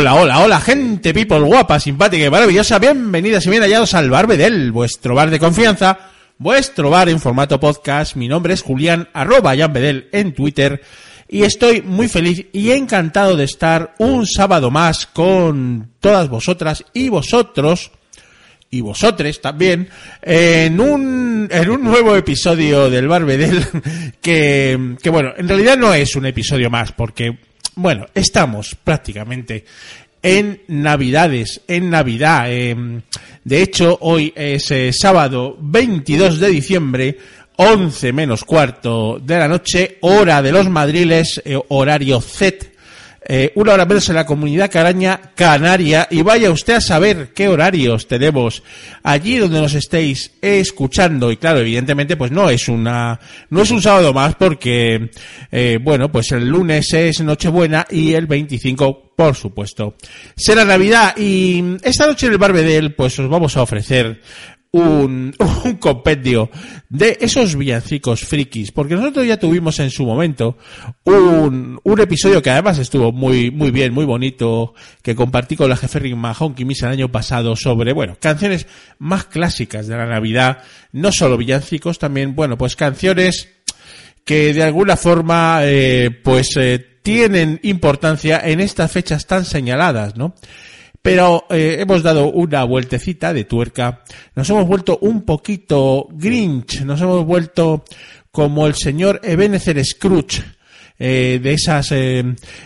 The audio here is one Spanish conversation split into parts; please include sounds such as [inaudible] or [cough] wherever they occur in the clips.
Hola, hola, gente, people guapa, simpática y maravillosa. Bienvenidas y bien hallados al Bar Bedel, vuestro bar de confianza, vuestro bar en formato podcast. Mi nombre es Julián, arroba Jan Bedel en Twitter. Y estoy muy feliz y encantado de estar un sábado más con todas vosotras y vosotros y vosotros también en un, en un nuevo episodio del Barbedel [laughs] que, que bueno, en realidad no es un episodio más porque, bueno, estamos prácticamente en Navidades, en Navidad. Eh, de hecho, hoy es eh, sábado 22 de diciembre, 11 menos cuarto de la noche, hora de los madriles, eh, horario Z eh, una hora menos en la comunidad caraña canaria y vaya usted a saber qué horarios tenemos allí donde nos estéis escuchando. Y claro evidentemente pues no es una no es un sábado más porque eh, bueno pues el lunes es Nochebuena y el 25 por supuesto será Navidad. Y esta noche en el Barbedel pues os vamos a ofrecer un, [laughs] un compendio de esos villancicos frikis, porque nosotros ya tuvimos en su momento un, un episodio que además estuvo muy, muy bien, muy bonito, que compartí con la jefe Rick Mahon Misa el año pasado sobre, bueno, canciones más clásicas de la Navidad, no solo villancicos, también, bueno, pues canciones que de alguna forma, eh, pues, eh, tienen importancia en estas fechas tan señaladas, ¿no? Pero eh, hemos dado una vueltecita de tuerca, nos hemos vuelto un poquito Grinch, nos hemos vuelto como el señor Ebenezer Scrooge, eh, de esas eh,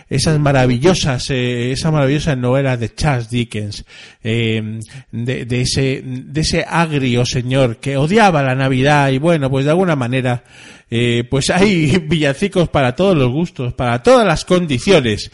esas maravillosas eh, esas maravillosas novelas de Charles Dickens eh, de, de, ese de ese agrio señor que odiaba la Navidad y bueno pues de alguna manera eh, pues hay [laughs] villancicos para todos los gustos para todas las condiciones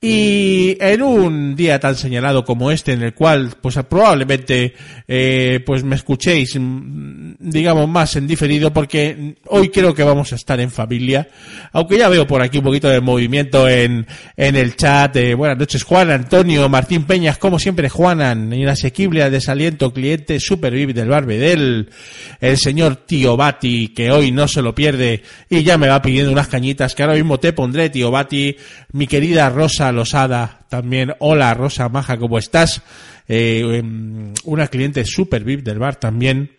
y en un día tan señalado como este, en el cual, pues probablemente, eh, pues me escuchéis, mm, digamos, más en diferido, porque hoy creo que vamos a estar en familia. Aunque ya veo por aquí un poquito de movimiento en, en el chat. Eh, buenas noches, Juan Antonio, Martín Peñas, como siempre, Juanan, inasequible, desaliento, cliente, super VIP del Barbedel, el señor Tío Bati, que hoy no se lo pierde y ya me va pidiendo unas cañitas que ahora mismo te pondré, Tío Bati, mi querida Rosa Losada, también, hola Rosa Maja, ¿cómo estás? Eh, una cliente super VIP del bar también.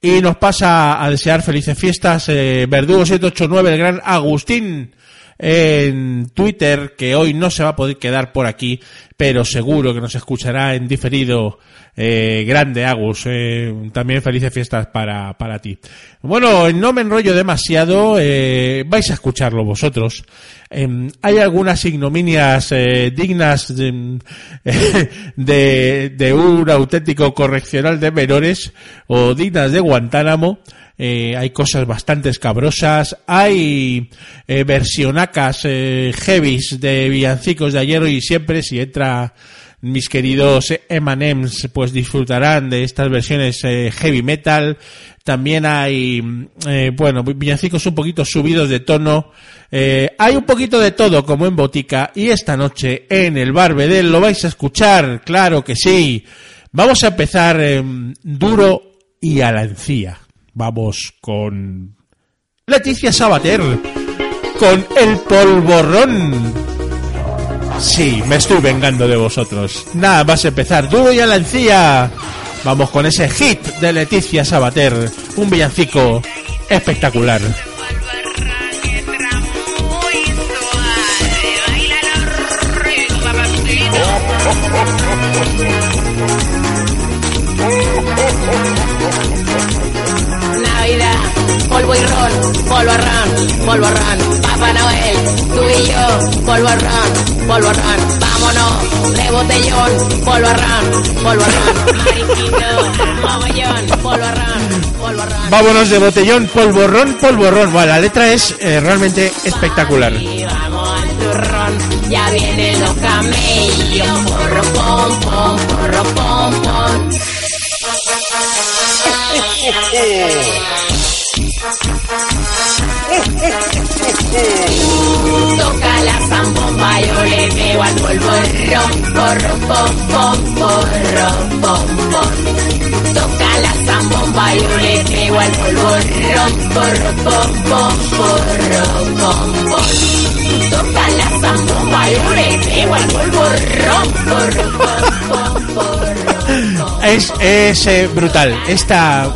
Y nos pasa a desear felices fiestas, eh, Verdugo 789, el gran Agustín en Twitter, que hoy no se va a poder quedar por aquí, pero seguro que nos escuchará en diferido eh, grande Agus, eh, también felices fiestas para, para ti. Bueno, no me enrollo demasiado, eh, vais a escucharlo vosotros. Eh, hay algunas ignominias dignas de, [laughs] de, de, un auténtico correccional de menores o dignas de Guantánamo. Eh, hay cosas bastante escabrosas, hay eh, versionacas eh, heavies de villancicos de ayer y siempre, si entra mis queridos Emanems pues disfrutarán de estas versiones eh, heavy metal. También hay, eh, bueno, villancicos un poquito subidos de tono. Eh, hay un poquito de todo como en Botica y esta noche en el Barbedel lo vais a escuchar, claro que sí. Vamos a empezar duro y a la encía. Vamos con Leticia Sabater con el polvorrón. Sí, me estoy vengando de vosotros. Nada más empezar, duro y a la encía. Vamos con ese hit de Leticia Sabater, un villancico espectacular. [laughs] polvo y ron, polvo polvo ron, Papá Noel, tú y yo, polvo ron, polvo ron, vámonos, de botellón, polvo ron, polvo ron, mariquito, mogollón, polvo ron, polvo ron. Vámonos de botellón, polvorrón, polvorrón. Bueno, la letra es eh, realmente espectacular. Y vamos al turrón, ya vienen los camellos, porro, pom, pom, porro, pom, pom. [laughs] Toca la zambomba, yo le al polvo rom, porro, pom, pom, porro, pom, pom. Toca la zambomba, yo le pego al polvo rom, porro, pom, pom, porro, pom, pom. Toca la zambomba, yo le pego al polvo rom, porro, pom, pom, porro, pom. Es, es eh, brutal. Esta,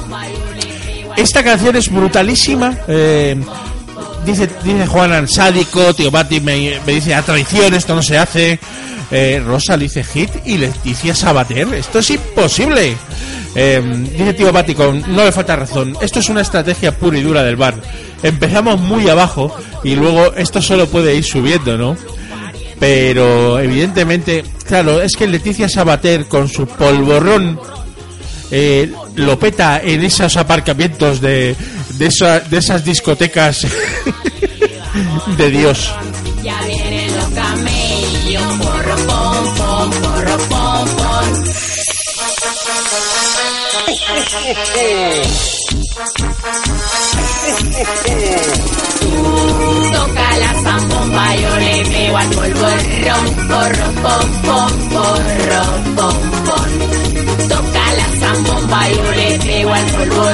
esta canción es brutalísima. eh, dice, dice Juan sádico, tío Bati me, dice a traición, esto no se hace. Eh, Rosa le dice hit y Leticia Sabater. Esto es imposible. Eh, dice tío Bati con no le falta razón. Esto es una estrategia pura y dura del bar. Empezamos muy abajo y luego esto solo puede ir subiendo, ¿no? Pero evidentemente, claro, es que Leticia Sabater con su polvorrón eh, lo peta en esos aparcamientos de, de, esa- de esas discotecas de Dios. Ya vienen los camellos, porro, pom, pom, porro, pom, pom. [laughs] Toca la zambomba, yo le pego al polvo porro, pom. Toca la zambomba, yo le pego al polvo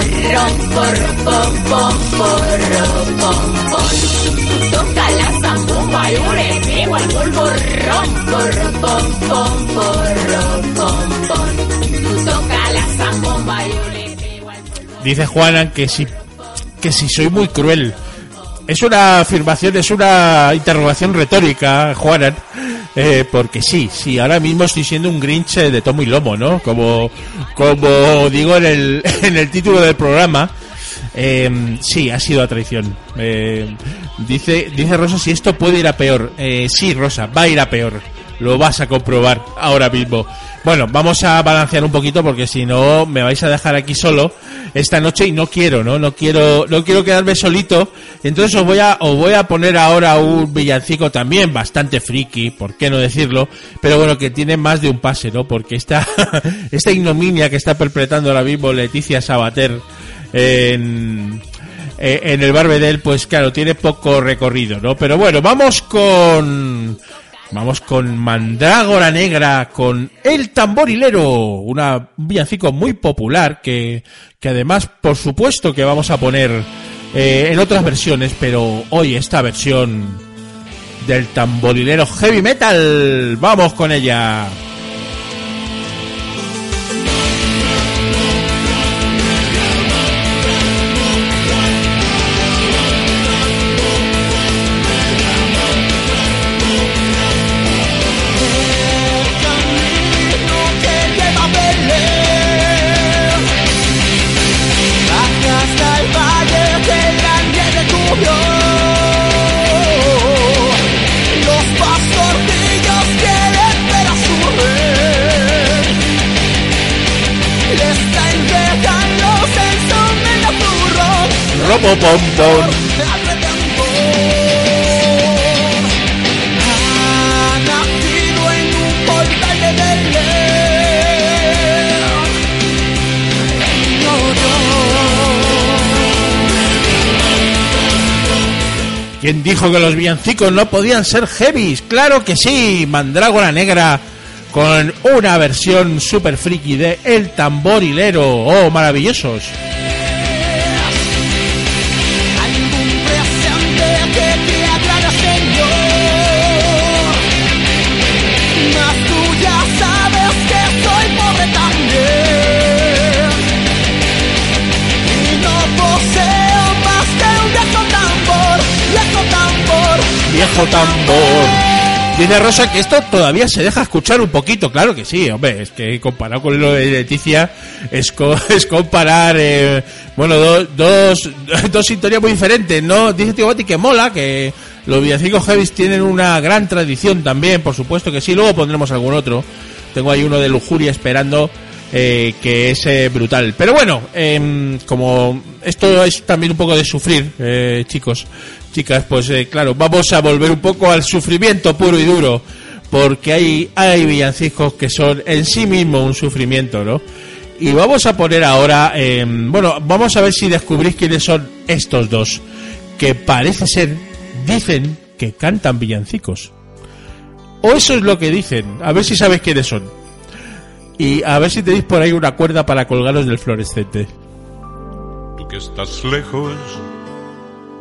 porro, pom, pom. Toca la zambomba, yo le pego al polvo porro, pom. Toca la zambomba, yo le Dice Juana que si, que si soy muy cruel. Es una afirmación, es una interrogación retórica, Juanan. Eh, porque sí, sí, ahora mismo estoy siendo un Grinch eh, de tomo y lomo, ¿no? Como, como digo en el, [laughs] en el título del programa. Eh, sí, ha sido a traición. Dice, dice Rosa si esto puede ir a peor. Sí, Rosa, va a ir a peor. Lo vas a comprobar ahora mismo. Bueno, vamos a balancear un poquito porque si no me vais a dejar aquí solo esta noche y no quiero, ¿no? No quiero, no quiero quedarme solito. Entonces os voy a, os voy a poner ahora un villancico también bastante friki, por qué no decirlo, pero bueno, que tiene más de un pase, ¿no? Porque esta, [laughs] esta ignominia que está perpetrando ahora mismo Leticia Sabater en, eh, en el Barbedel, pues claro, tiene poco recorrido, ¿no? Pero bueno, vamos con... Vamos con Mandrágora Negra, con El Tamborilero, un villancico muy popular que, que además, por supuesto que vamos a poner eh, en otras versiones, pero hoy esta versión del tamborilero heavy metal, vamos con ella. ¿Quién dijo que los villancicos no podían ser heavies? Claro que sí, Mandrágora Negra con una versión super friki de El Tamborilero. Oh, maravillosos. Viejo tambor. Dice Rosa que esto todavía se deja escuchar un poquito, claro que sí, hombre, es que comparado con lo de Leticia es, co- [laughs] es comparar, eh, bueno, do- dos, [laughs] dos sintonías muy diferentes, ¿no? Dice Tío Bati que mola, que los villancicos heavies tienen una gran tradición también, por supuesto que sí, luego pondremos algún otro. Tengo ahí uno de Lujuria esperando, eh, que es eh, brutal. Pero bueno, em, como esto es también un poco de sufrir, chicos, chicas, pues eh, claro, vamos a volver un poco al sufrimiento puro y duro, porque hay, hay villancicos que son en sí mismo un sufrimiento, ¿no? Y vamos a poner ahora, em, bueno, vamos a ver si descubrís quiénes son estos dos. que parece ser, dicen que cantan villancicos. O eso es lo que dicen, a ver si sabes quiénes son. Y a ver si tenéis por ahí una cuerda para colgaros del fluorescente. Tú que estás lejos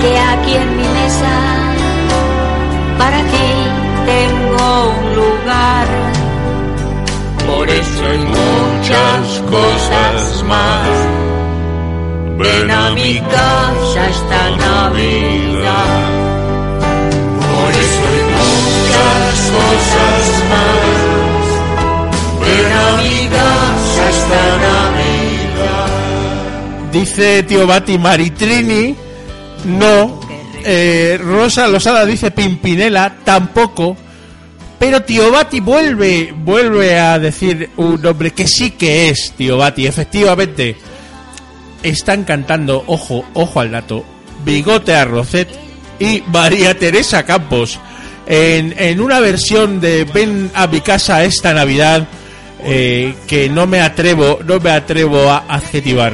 que aquí en mi mesa para ti tengo un lugar. Por eso hay muchas cosas más. Ven a mi casa esta Navidad. Por eso hay muchas cosas más. Ven a mi casa esta Navidad. Dice tío Bati Maritrini, no. Eh, Rosa Losada dice Pimpinela, tampoco. Pero tío Bati vuelve, vuelve a decir un nombre que sí que es tío Bati, efectivamente. Están cantando, ojo, ojo al dato, Bigote Arrocet y María Teresa Campos en, en una versión de Ven a mi casa esta Navidad eh, que no me atrevo, no me atrevo a adjetivar.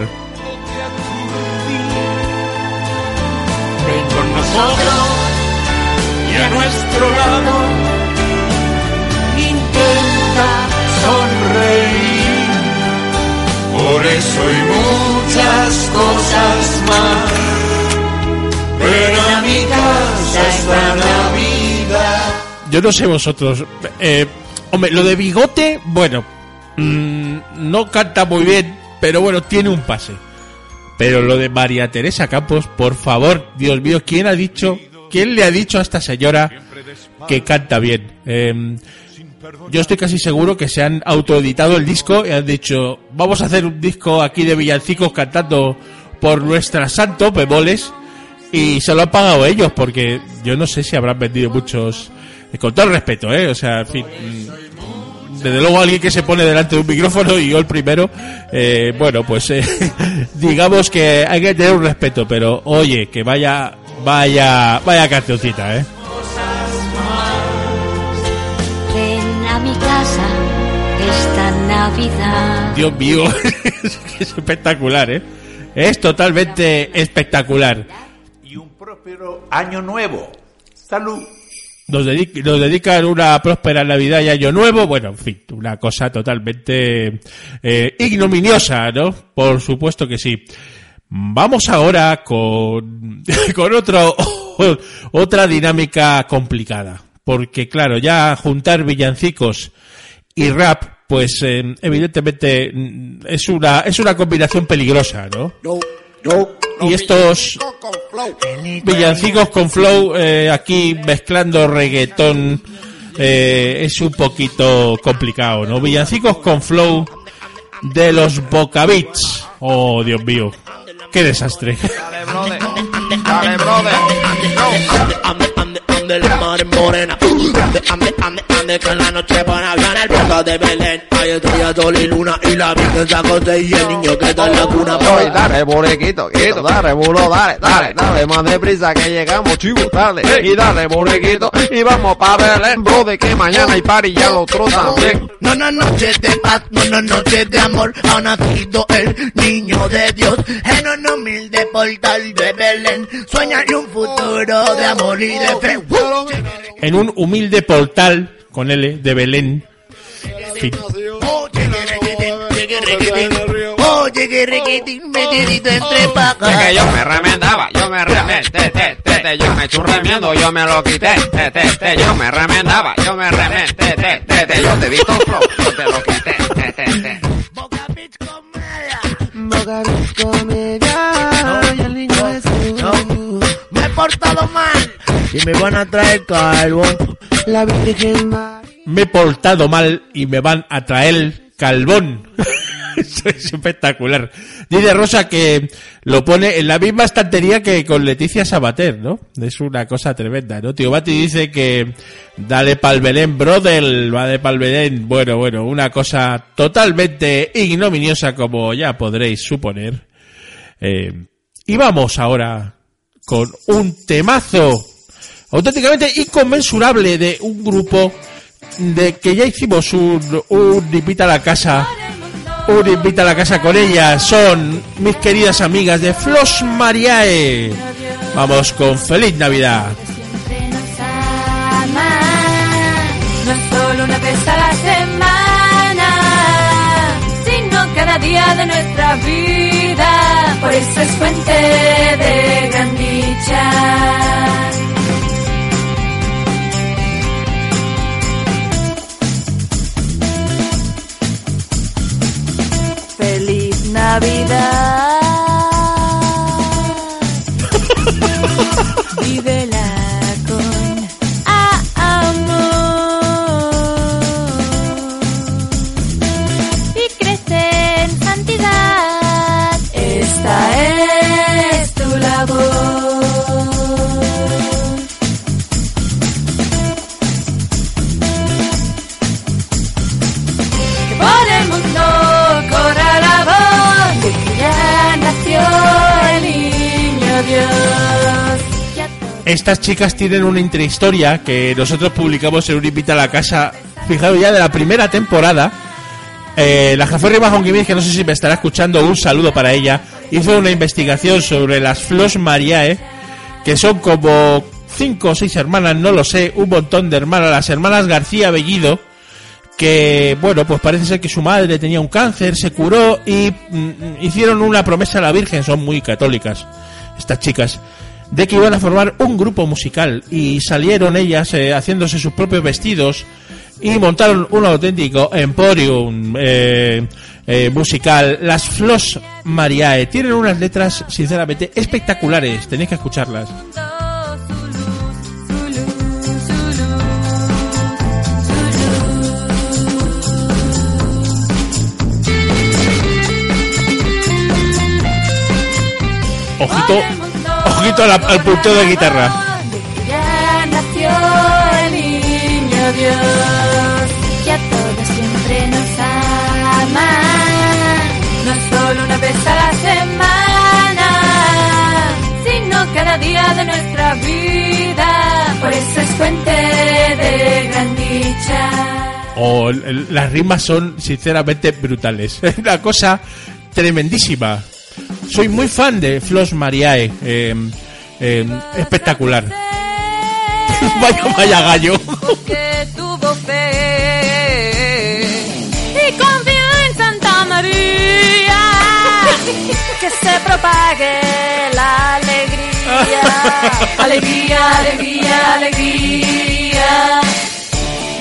A nuestro lado intenta sonreír. Por eso hay muchas cosas más. Ven a mi casa esta Navidad. Yo no sé vosotros. Eh, hombre, lo de bigote, bueno, mm, no canta muy bien, pero bueno, tiene un pase. Pero lo de María Teresa Campos, por favor, Dios mío, ¿quién ha dicho, quién le ha dicho a esta señora que canta bien? Eh, yo estoy casi seguro que se han autoeditado el disco y han dicho, vamos a hacer un disco aquí de villancicos cantando por nuestra santo, bemoles, y se lo han pagado ellos, porque yo no sé si habrán vendido muchos, eh, con todo el respeto, ¿eh? O sea, en fin, mm, desde luego alguien que se pone delante de un micrófono y yo el primero, eh, bueno, pues eh, [laughs] digamos que hay que tener un respeto, pero oye, que vaya, vaya, vaya cancioncita, ¿eh? Ven a mi casa esta Navidad. Dios mío, [laughs] es espectacular, ¿eh? Es totalmente espectacular. y un próspero año nuevo. Salud. Nos, nos dedican una próspera Navidad y Año Nuevo. Bueno, en fin, una cosa totalmente eh, ignominiosa, ¿no? Por supuesto que sí. Vamos ahora con, [laughs] con otro, otra dinámica complicada. Porque claro, ya juntar villancicos y rap, pues eh, evidentemente mm, es una, es una combinación peligrosa, ¿no? Y estos villancicos con flow eh, aquí mezclando reggaetón eh, es un poquito complicado, ¿no? Villancicos con flow de los Boca Beats. Oh, Dios mío. Qué desastre. Dale, brother. Dale, brother. Ande, ande, ande, la mar morena. Ande, ande, ande, ande, que en la noche buena viene el viento de Belén. Hay estrella, sol y luna y la virgen se acostó y el niño que está en la cuna. Oye, dale, bonequito, quito, dale, bulo, dale, dale, dale, más deprisa que llegamos, chivo, dale, y dale, bonequito, y vamos pa' Belén, brother, que mañana hay party y al otro también. No, no, noche de paz, no, no, noche de amor, ha nacido el niño de Dios en un humilde portal de Belén. Sueña un futuro de amor y de fe. En un humilde portal con L de Belén. Fin. Oh, chiquiriquitín, chiquiriquitín. Oh, chiquiriquitín, metidito entre Es pacas. que yo me remendaba, yo me remendé, te, te, te, yo me churremiendo, yo me lo quité, te, te, te, yo me remendaba, yo me remendé, te, te, te, yo te di todo flow, yo te lo quité, te, te, te. Boca Beach Comedia. No, me he portado mal y me van a traer carbón. La Virgen María. Me he portado mal y me van a traer calvón. [laughs] Es espectacular. Dice Rosa que lo pone en la misma estantería que con Leticia Sabater, ¿no? Es una cosa tremenda, ¿no? Tío Bati dice que dale pa'l Belén, brother, va de pa'l. Bueno, bueno, una cosa totalmente ignominiosa como ya podréis suponer. Eh, y vamos ahora con un temazo auténticamente inconmensurable de un grupo de que ya hicimos un, un a la casa un invita a la casa con ella son mis queridas amigas de Flos Mariae vamos con feliz navidad. No es solo una vez a la semana, sino cada día de nuestra vida. Por eso es fuente de gran dicha. Navidad. [laughs] Vívela con estas chicas tienen una intrahistoria que nosotros publicamos en un invita a la casa fijaros ya de la primera temporada. Eh, la jefe Rima Honguimir, que no sé si me estará escuchando, un saludo para ella, hizo una investigación sobre las Flos Mariae, que son como cinco o seis hermanas, no lo sé, un montón de hermanas, las hermanas García Bellido, que, bueno, pues parece ser que su madre tenía un cáncer, se curó y mm, hicieron una promesa a la Virgen, son muy católicas, estas chicas, de que iban a formar un grupo musical y salieron ellas eh, haciéndose sus propios vestidos y montaron un auténtico emporium eh, eh, musical. Las Flos Mariae tienen unas letras sinceramente espectaculares, tenéis que escucharlas. Ojito, ojito al, al punteo de guitarra. Ya nació el niño Dios. Ya todos siempre nos ama. No solo una vez a la semana, sino cada día de nuestra vida. Por eso es fuente de gran dicha. O l- las rimas son sinceramente brutales. [laughs] Es una cosa tremendísima. Soy muy fan de Flos Mariae. eh, eh, espectacular. [laughs] vaya, vaya gallo. que tuvo fe y confió en Santa María que se propague la alegría alegría alegría alegría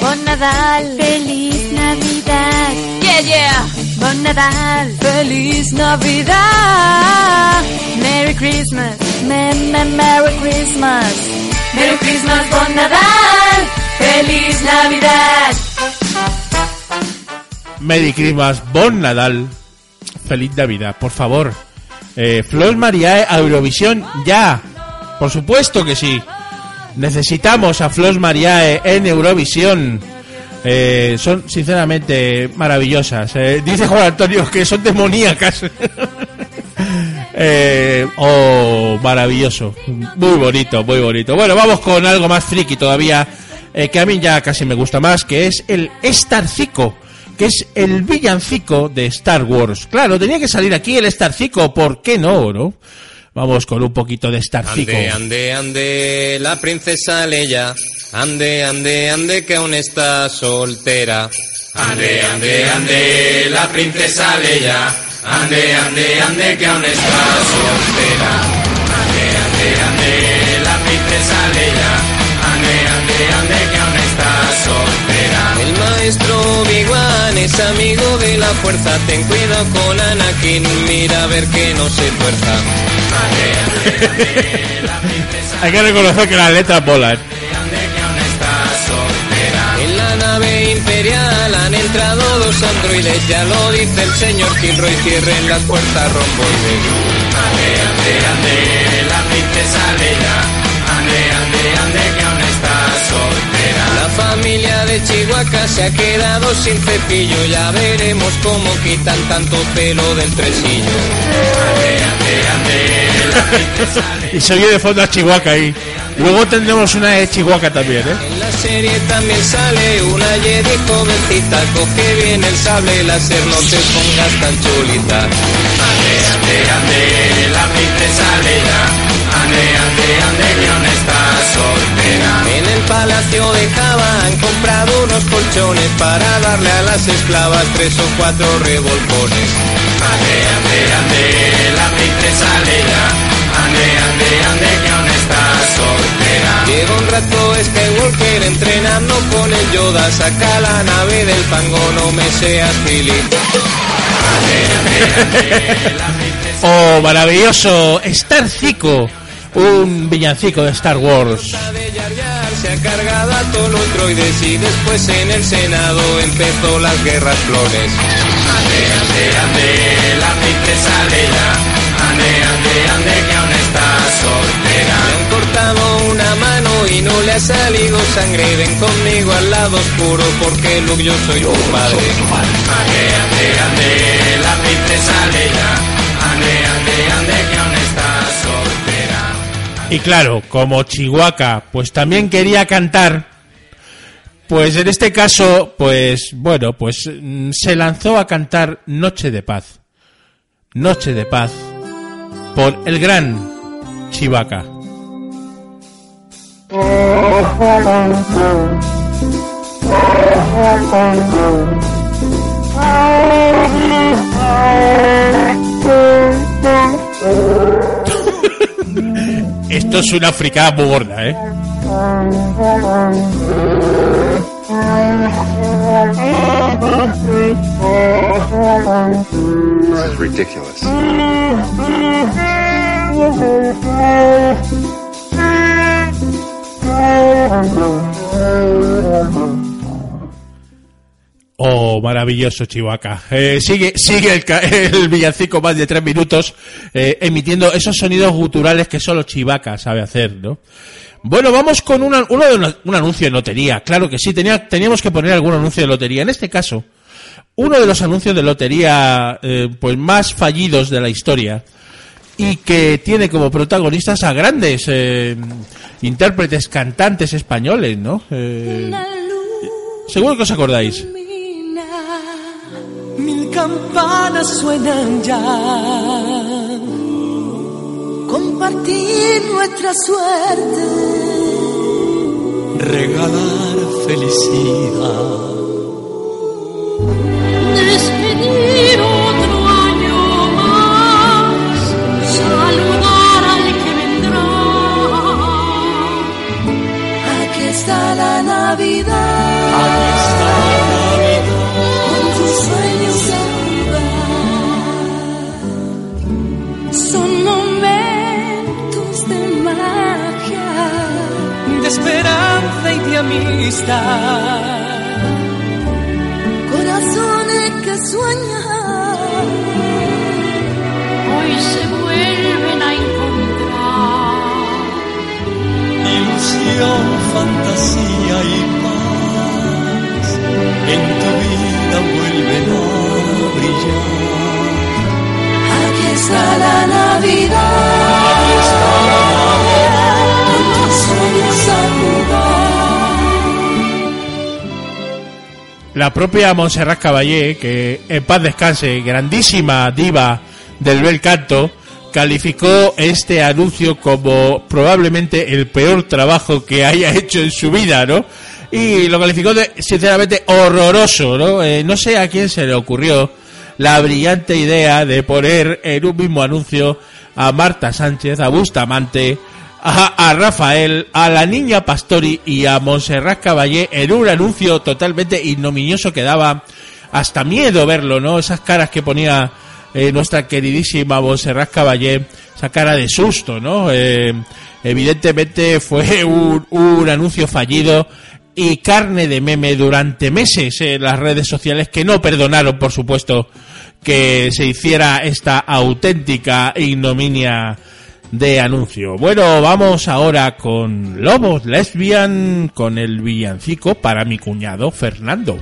Bon Nadal feliz Navidad yeah yeah Bon Nadal feliz Navidad Merry Christmas me, me, Merry Christmas Merry Christmas, Bon Nadal, Feliz Navidad. Merry Christmas, Bon Nadal. Feliz Navidad, por favor. Eh, Flos Mariae a Eurovisión ya. Por supuesto que sí. Necesitamos a Flos Mariae en Eurovisión. Eh, son sinceramente maravillosas. Eh, dice Juan Antonio que son demoníacas. [laughs] Eh, oh, maravilloso. Muy bonito, muy bonito. Bueno, vamos con algo más friki todavía, eh, que a mí ya casi me gusta más, que es el Starcico, que es el villancico de Star Wars. Claro, tenía que salir aquí el Starcico, ¿por qué no, no? Vamos con un poquito de Starcico. Ande, ande, ande, la princesa Leia. Ande, ande, ande, que aún está soltera. Ande, ande, ande, la princesa Leia. Ande, ande, ande, que aún está soltera. Ande, ande, ande, la princesa Leia. Ande, ande, ande, que aún está soltera. El maestro Obi-Wan es amigo de la fuerza. Ten cuidado con Anakin, mira a ver que no se tuerza. Ande, ande, ande, la princesa Hay que reconocer que las letras volan. Imperial han entrado dos androides, ya lo dice el señor Kilroy, cierren las puertas romboides. Ande, ande, ande, la princesa Leia, ande, ande, ande, que aún está soltera. La familia de Chihuahua se ha quedado sin cepillo, ya veremos cómo quitan tanto pelo del tresillo. Ande, ande, ande, la princesa. [laughs] Y se oye de fondo a Chihuahua ahí. Luego tendremos una de Chihuahua también, ¿eh? En la serie también sale una Jedi jovencita, coge bien el sable láser, no te pongas tan chulita. Ande, ande, ande, la princesa Leia, ande, ande, ande, que está soltera. En el palacio de Java han comprado unos colchones para darle a las esclavas tres o cuatro revolcones. Ande, ande, ande, la princesa Leia, ande, ande, ande, que aún está soltera. Lleva un rato Skywalker entrenando con el Yoda, saca la nave del fango, no me seas gili. [laughs] Oh, maravilloso Star Zico, un villancico de Star Wars. se ha cargado a todos los droides y después en el Senado empezó las guerras clones. Ande, ande, ande, la princesa Leia, ande, ande, ande, que le ha salido sangre, ven conmigo al lado oscuro porque Luke yo soy tu padre. Ande, ande, ande, la princesa Leia, ande, ande, ande, que aún está soltera. Y claro, como Chihuahua, pues también quería cantar, pues en este caso, pues bueno, pues mm, se lanzó a cantar Noche de Paz. Noche de Paz por el gran Chivaca. Esto es una fricada muy gorda, ¿eh? This is ridiculous. [laughs] Oh, maravilloso Chihuahua. Eh, sigue sigue [laughs] el, villancico más de tres minutos eh, emitiendo esos sonidos guturales que solo Chivaca sabe hacer, ¿no? Bueno, vamos con uno un anuncio de lotería. Claro que sí, tenía, teníamos que poner algún anuncio de lotería. En este caso, uno de los anuncios de lotería eh, pues más fallidos de la historia y que tiene como protagonistas a grandes eh, intérpretes, cantantes españoles, ¿no? Eh, seguro que os acordáis. Mil campanas suenan ya. Compartir nuestra suerte. regalar felicidad. Amistad. Corazones que sueñan. Hoy se vuelven a encontrar. Ilusión, fantasía y paz en tu vida vuelven a brillar. Aquí está la Navidad. La propia Montserrat Caballé, que en paz descanse, grandísima diva del bel canto, calificó este anuncio como probablemente el peor trabajo que haya [laughs] hecho en su vida, ¿no? Y lo calificó de, sinceramente, horroroso, ¿no? Eh, no sé a quién se le ocurrió la brillante idea de poner en un mismo anuncio a Marta Sánchez, a Bustamante, a, Rafael, a la niña Pastori y a Montserrat Caballé en un anuncio totalmente ignominioso que daba hasta miedo verlo, ¿no? Esas caras que ponía eh, nuestra queridísima Montserrat Caballé, esa cara de susto, ¿no? Eh, evidentemente fue [laughs] un, un anuncio fallido y carne de meme durante meses en las redes sociales que no perdonaron, por supuesto, que se hiciera esta auténtica ignominia de anuncio. Bueno, vamos ahora con Lobos Lesbian, con el villancico para mi cuñado Fernando.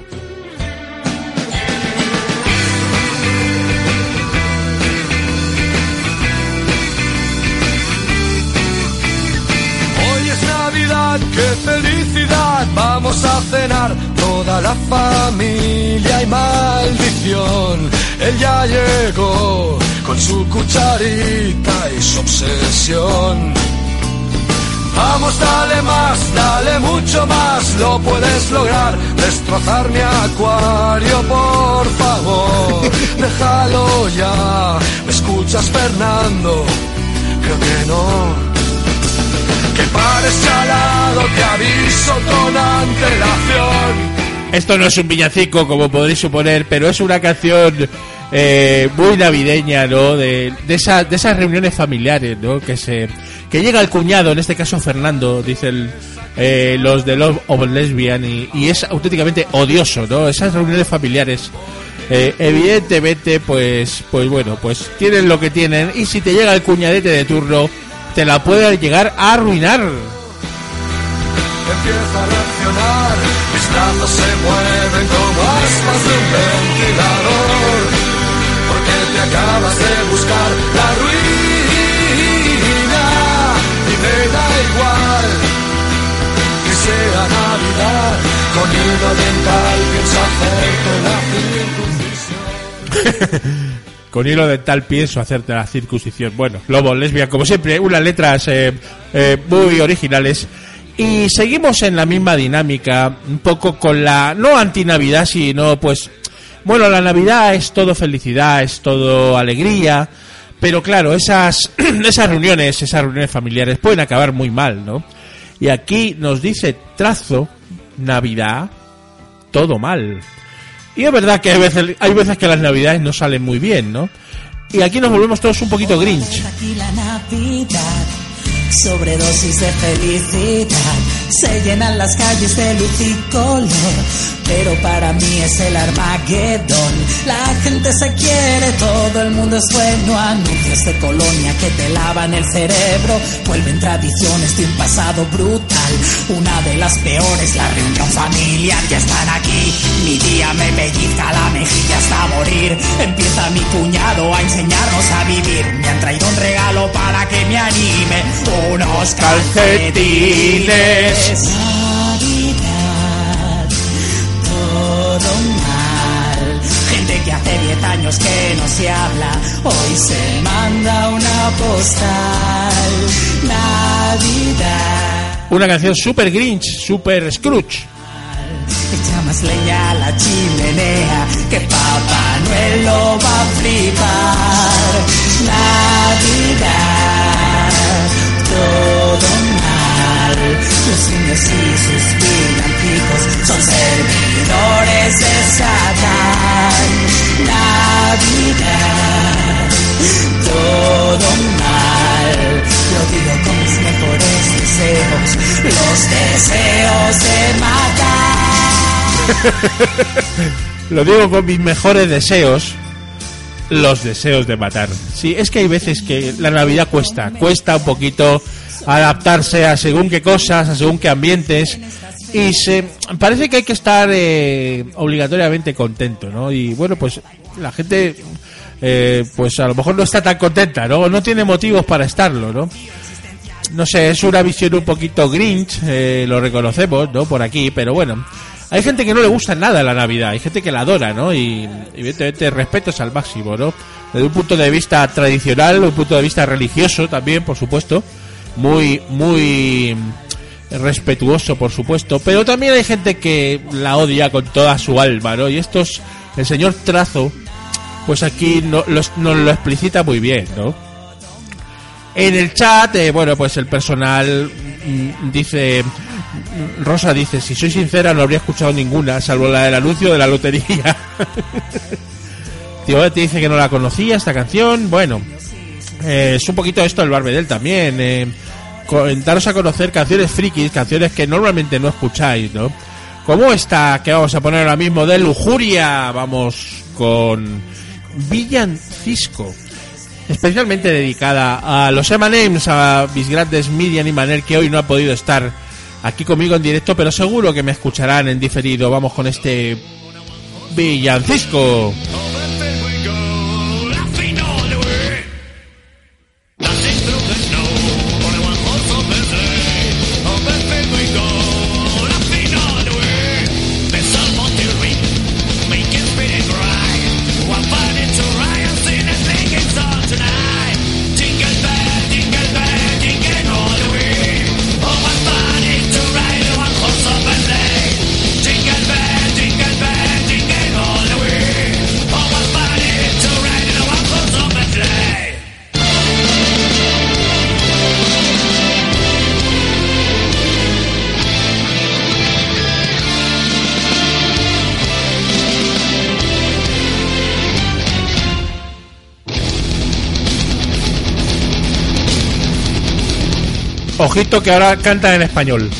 Hoy es Navidad, qué felicidad, vamos a cenar toda la familia y maldición. Él ya llegó con su cucharita y su obsesión. Vamos, dale más, dale mucho más, lo puedes lograr. Destrozar mi acuario, por favor. [laughs] Déjalo ya, ¿me escuchas, Fernando? Creo que no. Que pares chalado, te aviso con antelación. Esto no es un villancico, como podréis suponer, pero es una canción eh, muy navideña, ¿no? De, de, de esas reuniones familiares, ¿no? Que se que llega el cuñado, en este caso Fernando, dicen eh, los de Love of Lesbian, y, y es auténticamente odioso, ¿no? Esas reuniones familiares. eh, evidentemente, pues, pues bueno, pues tienen lo que tienen, y si te llega el cuñadete de turno, te la puede llegar a arruinar. Empieza a reaccionar, mis brazos se mueven como aspas de un ventilador. Acabas de buscar la ruina y me da igual que sea Navidad. Con hilo dental pienso hacerte la circuncisión. Con hilo dental pienso hacerte la circuncisión. Bueno, Lobo, lesbia, como siempre, unas letras eh, eh, muy originales. Y seguimos en la misma dinámica, un poco con la, no antinavidad, sino pues, bueno, la Navidad es todo felicidad, es todo alegría, pero claro, esas, [clears throat] esas reuniones, esas reuniones familiares pueden acabar muy mal, ¿no? Y aquí nos dice Trazo, Navidad, todo mal. Y es verdad que hay veces, hay veces que las navidades no salen muy bien, ¿no? Y aquí nos volvemos todos un poquito grinch. Sobredosis de felicidad, se llenan las calles de luz y color, pero para mí es el Armagedón. La gente se quiere, todo el mundo es bueno, anuncios de colonia que te lavan el cerebro, vuelven tradiciones de un pasado brutal. Una de las peores, la reunión familiar, ya están aquí. Mi día me pellizca la mejilla hasta morir. Empieza mi cuñado a enseñarnos a vivir. Me han traído un regalo para que me anime. Unos calcetines. Navidad, todo mal. Gente que hace 10 años que no se habla, hoy se manda una postal. Navidad. Una canción super grinch, super Scrooge. Echa más leña a la chimenea, que Papá Noel lo va a flipar. Navidad, todo mal. Los niños y sus villancicos son servidores de Satán. Navidad, deseos de matar. [laughs] Lo digo con mis mejores deseos, los deseos de matar. Sí, es que hay veces que la Navidad cuesta, cuesta un poquito adaptarse a según qué cosas, a según qué ambientes. Y se parece que hay que estar eh, obligatoriamente contento, ¿no? Y bueno, pues la gente, eh, pues a lo mejor no está tan contenta, ¿no? No tiene motivos para estarlo, ¿no? No sé, es una visión un poquito grinch, eh, lo reconocemos, ¿no? Por aquí, pero bueno. Hay gente que no le gusta nada la Navidad, hay gente que la adora, ¿no? Y evidentemente respetos al máximo, ¿no? Desde un punto de vista tradicional, un punto de vista religioso también, por supuesto, muy, muy respetuoso, por supuesto, pero también hay gente que la odia con toda su alma, ¿no? Y estos, el señor Trazo, pues aquí no, nos lo explicita muy bien, ¿no? En el chat, eh, bueno, pues el personal mm, dice, mm, Rosa dice, si soy sincera no habría escuchado ninguna, salvo la del anuncio de la lotería. [laughs] Tío, te dice que no la conocía esta canción, bueno, eh, es un poquito esto el Barbedel también. eh, daros a conocer canciones frikis, canciones que normalmente no escucháis, ¿no? Como esta que vamos a poner ahora mismo de Lujuria, vamos con Villancisco, especialmente dedicada a los Emanems, a mis grandes Miriam y Manel que hoy no ha podido estar aquí conmigo en directo, pero seguro que me escucharán en diferido. Vamos con este Villancisco. Ojito que ahora cantan en español.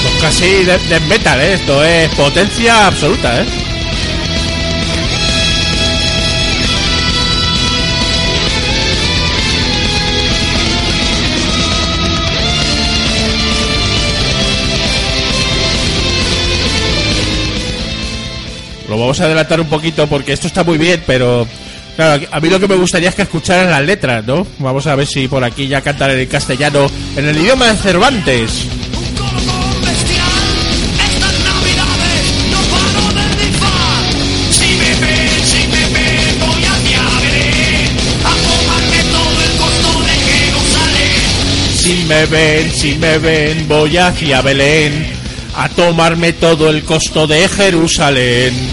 Pues casi de, de metal, ¿eh? esto es potencia absoluta, ¿eh? Lo vamos a adelantar un poquito porque esto está muy bien, pero claro, a mí lo que me gustaría es que escucharan las letras, ¿no? Vamos a ver si por aquí ya cantan en castellano, en el idioma de Cervantes. Si me ven, si me ven, voy hacia Belén a tomarme todo el costo de Jerusalén.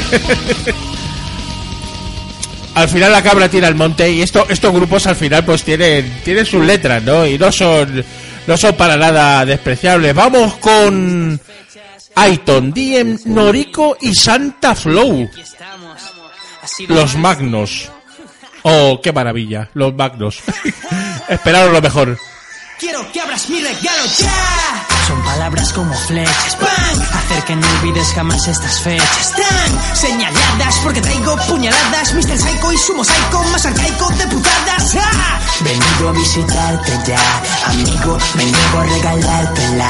[laughs] Al final la cabra tira al monte y esto, estos grupos al final pues tienen, tienen sus letras, ¿no? Y no son, no son para nada despreciables. Vamos con Aiton, Diem, Noriko y Santa Flow. Los Magnos. Oh, qué maravilla, los Magnos. [laughs] Esperaros lo mejor. Quiero que abras mi regalo ya. Son palabras como flechas, ¡pam! Hacer que no olvides jamás estas fechas tan señaladas porque traigo puñaladas, Mr. Psycho y Sumo Psycho, más arcaico de putadas. ¡Ah! Venido a visitarte ya, amigo, me niego a regalártela.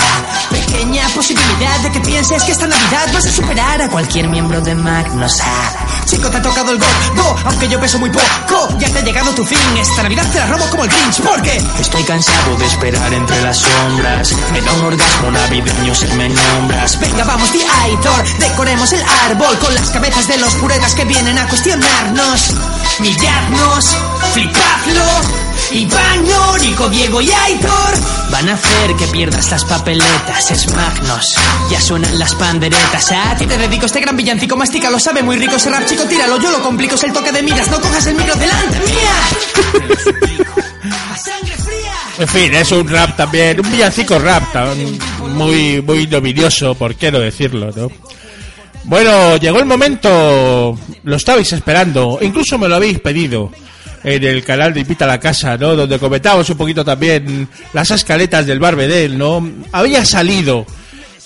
Pequeña posibilidad de que pienses que esta Navidad vas a superar a cualquier miembro de Magnos. Ah, Chico, te ha tocado el go, go, aunque yo peso muy poco. Ya te ha llegado tu fin, esta Navidad te la robo como el Grinch, porque estoy cansado de esperar entre las sombras. Me da un navideño si me nombras. Venga, vamos, di Aitor, decoremos el árbol con las cabezas de los puretas que vienen a cuestionarnos. Miradnos, flipadlo. Iván, Norico, Diego y Aitor van a hacer que pierdas las papeletas, es Magnos. Ya suenan las panderetas. A ti te dedico este gran villancico, mastica, lo sabe muy rico ese rap, chico, tíralo, yo lo complico, es el toque de miras, no cojas el micro delante mía. [laughs] A sangre fría. En fin, es un rap también, un villancico rap, muy, muy nominioso, por qué no decirlo, ¿no? Bueno, llegó el momento, lo estabais esperando, incluso me lo habéis pedido en el canal de Invita a la Casa, ¿no? Donde comentábamos un poquito también las escaletas del Barbedel, ¿no? Había salido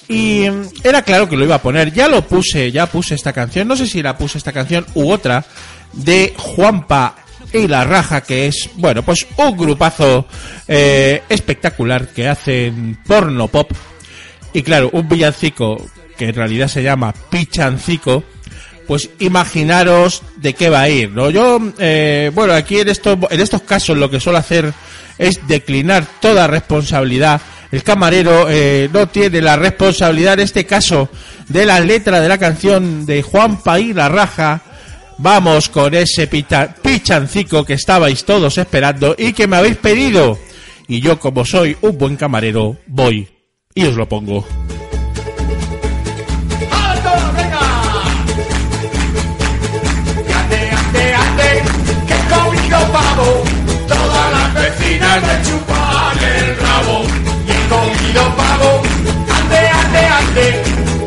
y era claro que lo iba a poner. Ya lo puse, ya puse esta canción, no sé si la puse esta canción u otra, de Juanpa y la Raja, que es, bueno, pues un grupazo eh, espectacular que hacen porno pop. Y claro, un villancico que en realidad se llama Pichancico, pues imaginaros de qué va a ir, ¿no? Yo, eh, bueno, aquí en estos, en estos casos lo que suelo hacer es declinar toda responsabilidad. El camarero eh, no tiene la responsabilidad en este caso de la letra de la canción de Juan Paí La Raja, Vamos con ese pita- pichancico que estabais todos esperando y que me habéis pedido. Y yo, como soy un buen camarero, voy y os lo pongo. Ande, ande, ande, que comido pavo. Todas las vecinas me chupan el rabo. Y he comido pavo. Ande, ande, ande.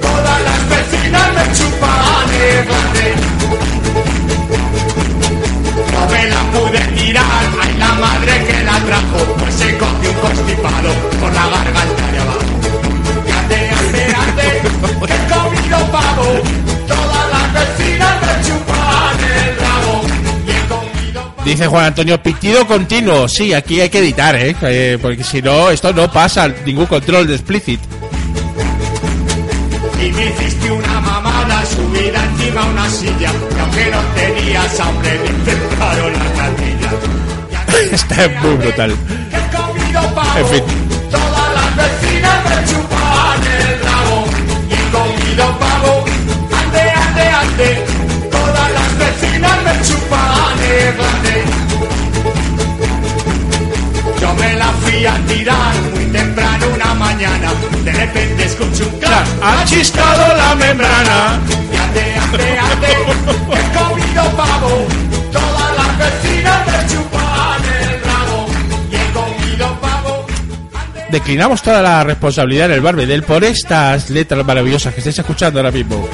Todas las vecinas me chupan el grande. Madre que la trajo, pues se cogió un constipado por la garganta de abajo. Y ande, ande, ande, que he comido pavo. Todas las vecinas me chupan el rabo. Y he comido Dice Juan Antonio, pitido continuo. Sí, aquí hay que editar, ¿eh? Eh, porque si no, esto no pasa ningún control de explicit. Y me hiciste una mamada subida encima a una silla. Y aunque no tenías hambre, me intentaron la catilla. [laughs] Está muy brutal. He comido pavo. En fin. Todas las vecinas me chupan el rabo. Y he comido pavo. Ande, ande, ande. Todas las vecinas me chupan el grande. Yo me la fui a tirar muy temprano una mañana. De repente escucho un clap. Ha chiscado la membrana. Y ande, ande, ande. He comido pavo. Todas las vecinas Declinamos toda la responsabilidad en el Barbedel por estas letras maravillosas que estáis escuchando ahora mismo.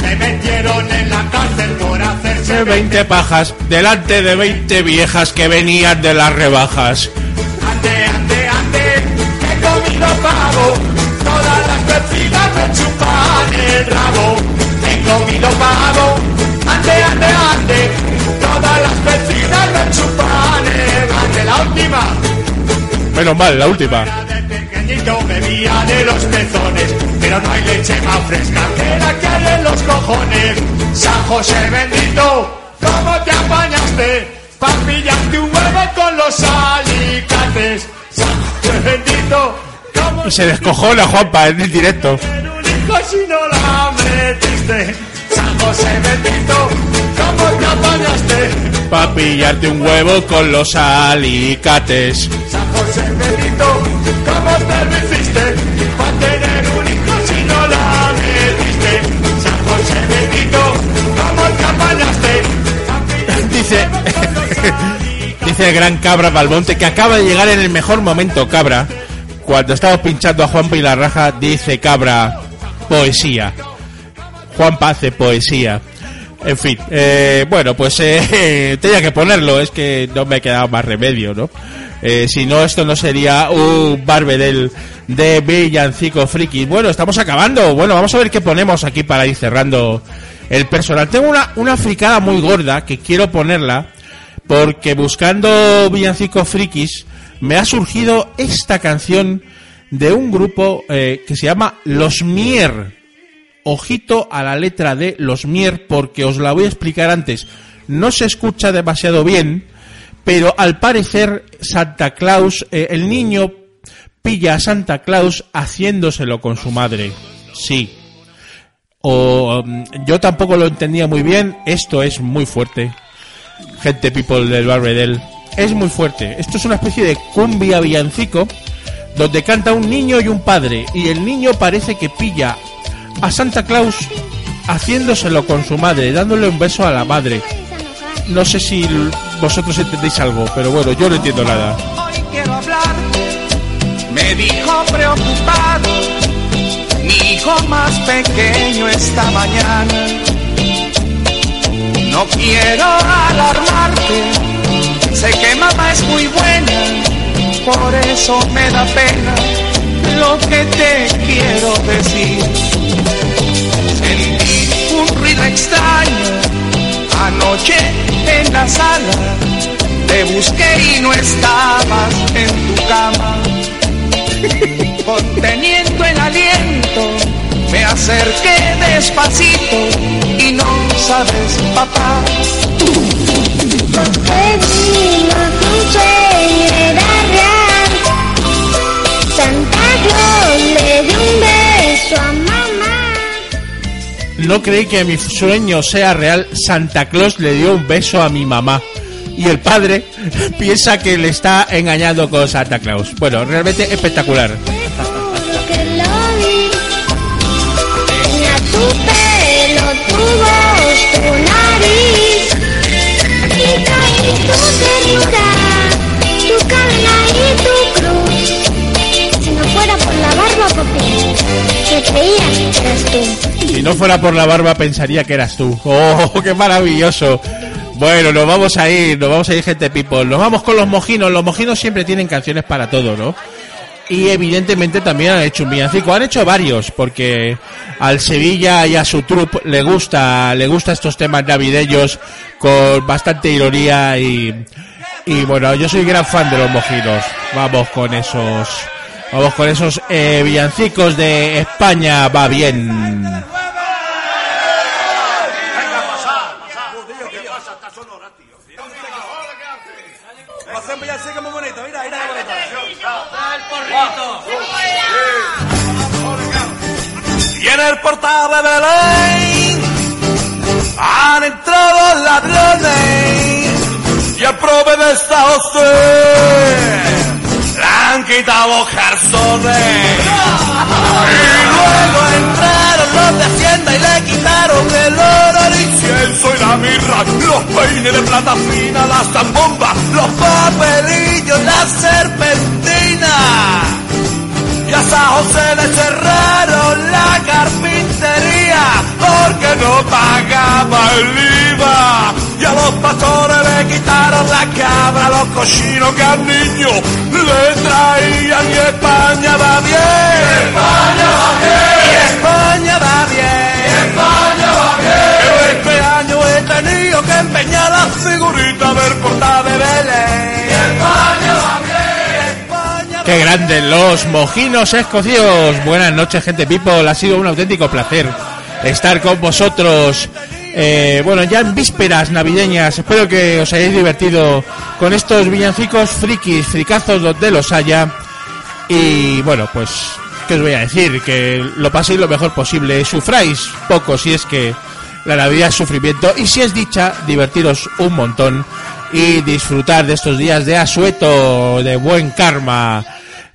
Me metieron en la cárcel por hacerse 20 pajas delante de 20 viejas que venían de las rebajas. Ande, ande, ande, he comido pavo. Menos mal, la última. San José bendito, ¿cómo te apañaste? Pa' pillarte un huevo con los alicates. San bendito, ¿cómo Y se descojona Juanpa en el directo. San José bendito, ¿cómo te apañaste? Pa' pillarte un huevo con los alicates. San José ¿cómo te lo hiciste? Pa' tener un hijo si no la metiste. San José ¿cómo te? [laughs] Dice, [laughs] dice el gran Cabra Balmonte que acaba de llegar en el mejor momento, Cabra. Cuando estamos pinchando a Juanpa y raja, dice Cabra, poesía. Juanpa hace poesía. En fin, eh, bueno, pues eh, [laughs] tenía que ponerlo, es que no me quedaba más remedio, ¿no? Eh, si no, esto no sería un Barbedel de Villancico Friki. Bueno, estamos acabando. Bueno, vamos a ver qué ponemos aquí para ir cerrando el personal. Tengo una, una fricada muy gorda que quiero ponerla porque buscando Villancico Frikis me ha surgido esta canción de un grupo eh, que se llama Los Mier. Ojito a la letra de Los Mier porque os la voy a explicar antes. No se escucha demasiado bien, pero al parecer Santa Claus, eh, el niño pilla a Santa Claus haciéndoselo con su madre. Sí. O mm, yo tampoco lo entendía muy bien. Esto es muy fuerte. Gente people del Barbedel. Es muy fuerte. Esto es una especie de cumbia villancico donde canta un niño y un padre y el niño parece que pilla a Santa Claus haciéndoselo con su madre, dándole un beso a la madre. No sé si vosotros entendéis algo, pero bueno, yo no entiendo nada. Hoy quiero hablar, me dijo preocupado, mi hijo más pequeño esta mañana. No quiero alarmarte, sé que mamá es muy buena, por eso me da pena lo que te quiero decir. Sentí un ruido extraño anoche en la sala, te busqué y no estabas en tu cama. [laughs] Conteniendo el aliento, me acerqué despacito y no sabes, papá. No creí que mi sueño sea real. Santa Claus le dio un beso a mi mamá. Y el padre piensa que le está engañando con Santa Claus. Bueno, realmente espectacular. que eras tú. No fuera por la barba pensaría que eras tú. ¡Oh, qué maravilloso! Bueno, nos vamos a ir, nos vamos a ir, gente people. Nos vamos con los mojinos. Los mojinos siempre tienen canciones para todo, ¿no? Y evidentemente también han hecho un villancico. Han hecho varios, porque al Sevilla y a su troupe le gusta, le gusta estos temas navideños con bastante ironía y, y bueno, yo soy gran fan de los mojinos. Vamos con esos, vamos con esos eh, villancicos de España va bien. El portal de Belén han entrado ladrones y el prove de esta le han quitado calzones. Y luego entraron los de Hacienda y le quitaron el oro, el incienso y la mirra, los peines de plata fina, las zambombas, los papelillos, la serpentina. Y a San José le cerraron la carpintería porque no pagaba el IVA. Y a los pastores le quitaron la cabra, los cochinos que al niño le traían. Y España va bien. España va bien. España va bien. España va bien. Este año he tenido que empeñar la figurita del portal de Belén. ¡Qué grandes los mojinos escocios! Buenas noches, gente people. Ha sido un auténtico placer estar con vosotros. Eh, bueno, ya en vísperas navideñas. Espero que os hayáis divertido con estos villancicos frikis, fricazos donde los haya. Y bueno, pues, ¿qué os voy a decir? Que lo paséis lo mejor posible. Sufráis poco si es que la Navidad es sufrimiento. Y si es dicha, divertiros un montón y disfrutar de estos días de asueto, de buen karma.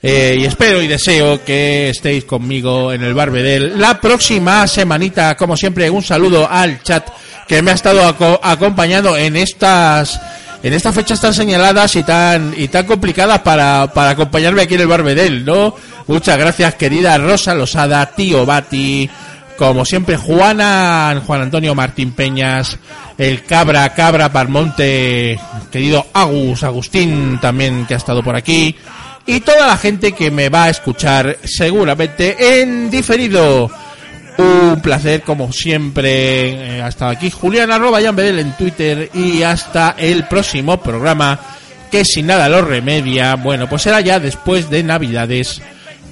Eh, y espero y deseo que estéis conmigo en el Barbedel la próxima semanita. Como siempre, un saludo al chat que me ha estado aco- acompañando en estas en estas fechas tan señaladas y tan y tan complicadas para, para acompañarme aquí en el Barbedel, ¿no? Muchas gracias, querida Rosa Losada, tío Bati, como siempre, Juana, Juan Antonio Martín Peñas, el Cabra, Cabra Parmonte, querido Agus, Agustín también que ha estado por aquí, y toda la gente que me va a escuchar seguramente en diferido. Un placer, como siempre, eh, ha estado aquí Julián arroba Bedel en Twitter y hasta el próximo programa que sin nada lo remedia. Bueno, pues será ya después de Navidades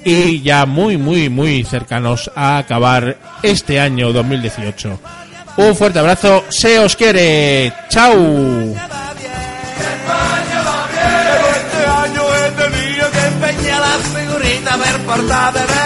y ya muy, muy, muy cercanos a acabar este año 2018. Un fuerte abrazo, se os quiere, chao. Este.